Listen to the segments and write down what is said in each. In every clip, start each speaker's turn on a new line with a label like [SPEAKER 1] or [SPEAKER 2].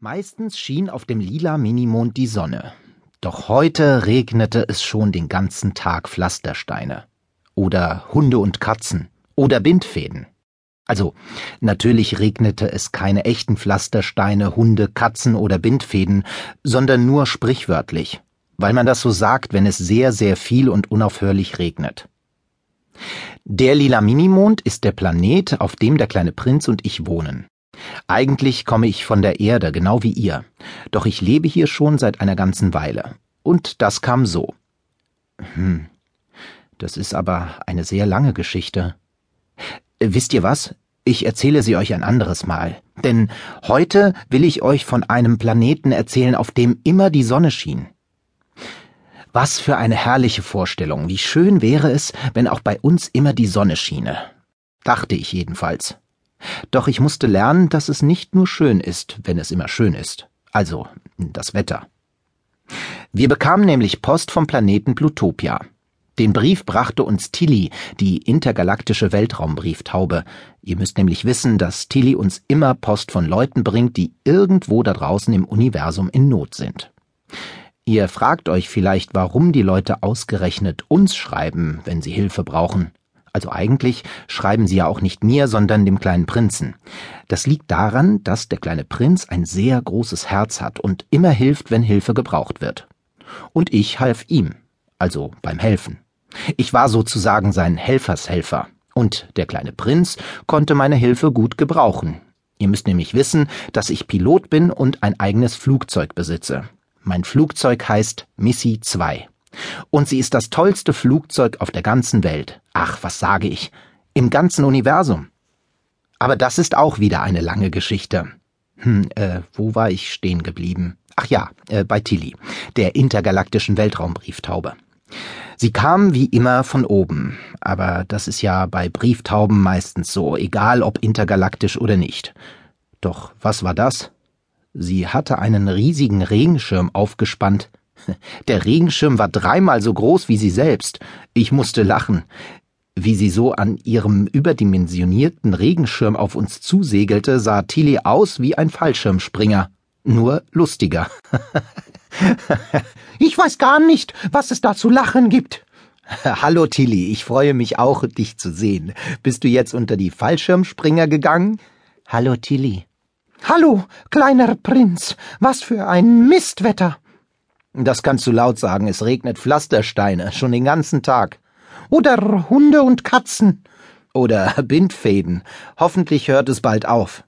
[SPEAKER 1] Meistens schien auf dem lila Minimond die Sonne. Doch heute regnete es schon den ganzen Tag Pflastersteine. Oder Hunde und Katzen. Oder Bindfäden. Also, natürlich regnete es keine echten Pflastersteine, Hunde, Katzen oder Bindfäden, sondern nur sprichwörtlich, weil man das so sagt, wenn es sehr, sehr viel und unaufhörlich regnet. Der lila Minimond ist der Planet, auf dem der kleine Prinz und ich wohnen. Eigentlich komme ich von der Erde, genau wie ihr, doch ich lebe hier schon seit einer ganzen Weile. Und das kam so. Hm, das ist aber eine sehr lange Geschichte. Wisst ihr was? Ich erzähle sie euch ein anderes Mal. Denn heute will ich euch von einem Planeten erzählen, auf dem immer die Sonne schien. Was für eine herrliche Vorstellung. Wie schön wäre es, wenn auch bei uns immer die Sonne schiene. Dachte ich jedenfalls. Doch ich musste lernen, dass es nicht nur schön ist, wenn es immer schön ist. Also das Wetter. Wir bekamen nämlich Post vom Planeten Plutopia. Den Brief brachte uns Tilly, die intergalaktische Weltraumbrieftaube. Ihr müsst nämlich wissen, dass Tilly uns immer Post von Leuten bringt, die irgendwo da draußen im Universum in Not sind. Ihr fragt euch vielleicht, warum die Leute ausgerechnet uns schreiben, wenn sie Hilfe brauchen. Also eigentlich schreiben sie ja auch nicht mir, sondern dem kleinen Prinzen. Das liegt daran, dass der kleine Prinz ein sehr großes Herz hat und immer hilft, wenn Hilfe gebraucht wird. Und ich half ihm, also beim Helfen. Ich war sozusagen sein Helfershelfer. Und der kleine Prinz konnte meine Hilfe gut gebrauchen. Ihr müsst nämlich wissen, dass ich Pilot bin und ein eigenes Flugzeug besitze. Mein Flugzeug heißt Missy 2. Und sie ist das tollste Flugzeug auf der ganzen Welt. Ach, was sage ich? Im ganzen Universum. Aber das ist auch wieder eine lange Geschichte. Hm, äh, wo war ich stehen geblieben? Ach ja, äh, bei Tilly, der intergalaktischen Weltraumbrieftaube. Sie kam wie immer von oben, aber das ist ja bei Brieftauben meistens so, egal ob intergalaktisch oder nicht. Doch was war das? Sie hatte einen riesigen Regenschirm aufgespannt, der Regenschirm war dreimal so groß wie sie selbst. Ich musste lachen. Wie sie so an ihrem überdimensionierten Regenschirm auf uns zusegelte, sah Tilly aus wie ein Fallschirmspringer. Nur lustiger.
[SPEAKER 2] ich weiß gar nicht, was es da zu lachen gibt.
[SPEAKER 1] Hallo Tilly, ich freue mich auch, dich zu sehen. Bist du jetzt unter die Fallschirmspringer gegangen?
[SPEAKER 2] Hallo Tilly. Hallo, kleiner Prinz, was für ein Mistwetter.
[SPEAKER 1] Das kannst du laut sagen, es regnet Pflastersteine, schon den ganzen Tag.
[SPEAKER 2] Oder Hunde und Katzen.
[SPEAKER 1] Oder Bindfäden. Hoffentlich hört es bald auf.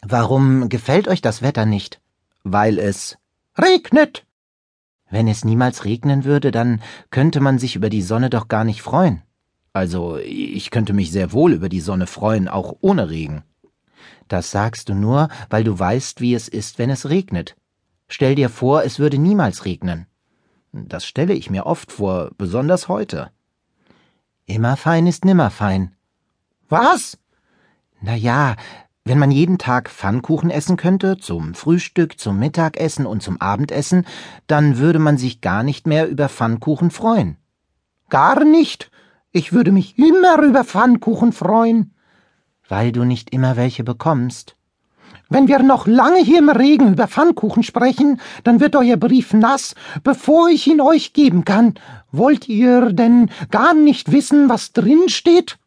[SPEAKER 2] Warum gefällt euch das Wetter nicht?
[SPEAKER 1] Weil es
[SPEAKER 2] regnet.
[SPEAKER 1] Wenn es niemals regnen würde, dann könnte man sich über die Sonne doch gar nicht freuen. Also, ich könnte mich sehr wohl über die Sonne freuen, auch ohne Regen.
[SPEAKER 2] Das sagst du nur, weil du weißt, wie es ist, wenn es regnet. Stell dir vor, es würde niemals regnen.
[SPEAKER 1] Das stelle ich mir oft vor, besonders heute.
[SPEAKER 2] Immer fein ist nimmer fein.
[SPEAKER 1] Was?
[SPEAKER 2] Na ja, wenn man jeden Tag Pfannkuchen essen könnte, zum Frühstück, zum Mittagessen und zum Abendessen, dann würde man sich gar nicht mehr über Pfannkuchen freuen.
[SPEAKER 1] Gar nicht? Ich würde mich immer über Pfannkuchen freuen.
[SPEAKER 2] Weil du nicht immer welche bekommst.
[SPEAKER 1] Wenn wir noch lange hier im Regen über Pfannkuchen sprechen, dann wird euer Brief nass, bevor ich ihn euch geben kann. Wollt ihr denn gar nicht wissen, was drin steht?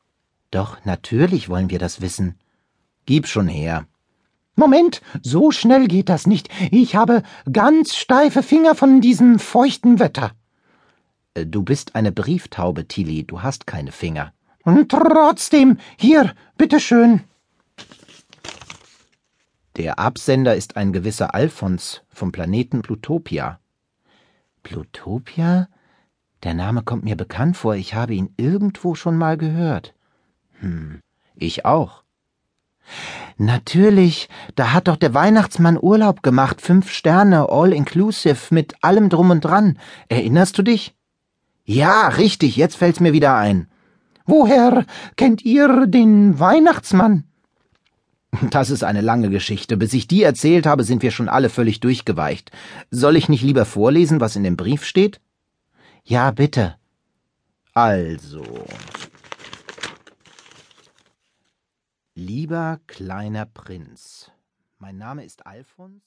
[SPEAKER 2] Doch, natürlich wollen wir das wissen.
[SPEAKER 1] Gib schon her.
[SPEAKER 2] Moment, so schnell geht das nicht. Ich habe ganz steife Finger von diesem feuchten Wetter.
[SPEAKER 1] Äh, du bist eine Brieftaube, Tilly, du hast keine Finger.
[SPEAKER 2] Und trotzdem, hier, bitteschön.
[SPEAKER 1] Der Absender ist ein gewisser Alphons vom Planeten Plutopia.
[SPEAKER 2] Plutopia? Der Name kommt mir bekannt vor, ich habe ihn irgendwo schon mal gehört.
[SPEAKER 1] Hm, ich auch.
[SPEAKER 2] Natürlich, da hat doch der Weihnachtsmann Urlaub gemacht, fünf Sterne, all inclusive, mit allem drum und dran. Erinnerst du dich?
[SPEAKER 1] Ja, richtig, jetzt fällt's mir wieder ein.
[SPEAKER 2] Woher kennt ihr den Weihnachtsmann?
[SPEAKER 1] Das ist eine lange Geschichte. Bis ich die erzählt habe, sind wir schon alle völlig durchgeweicht. Soll ich nicht lieber vorlesen, was in dem Brief steht?
[SPEAKER 2] Ja, bitte.
[SPEAKER 1] Also. Lieber kleiner Prinz, mein Name ist Alfons.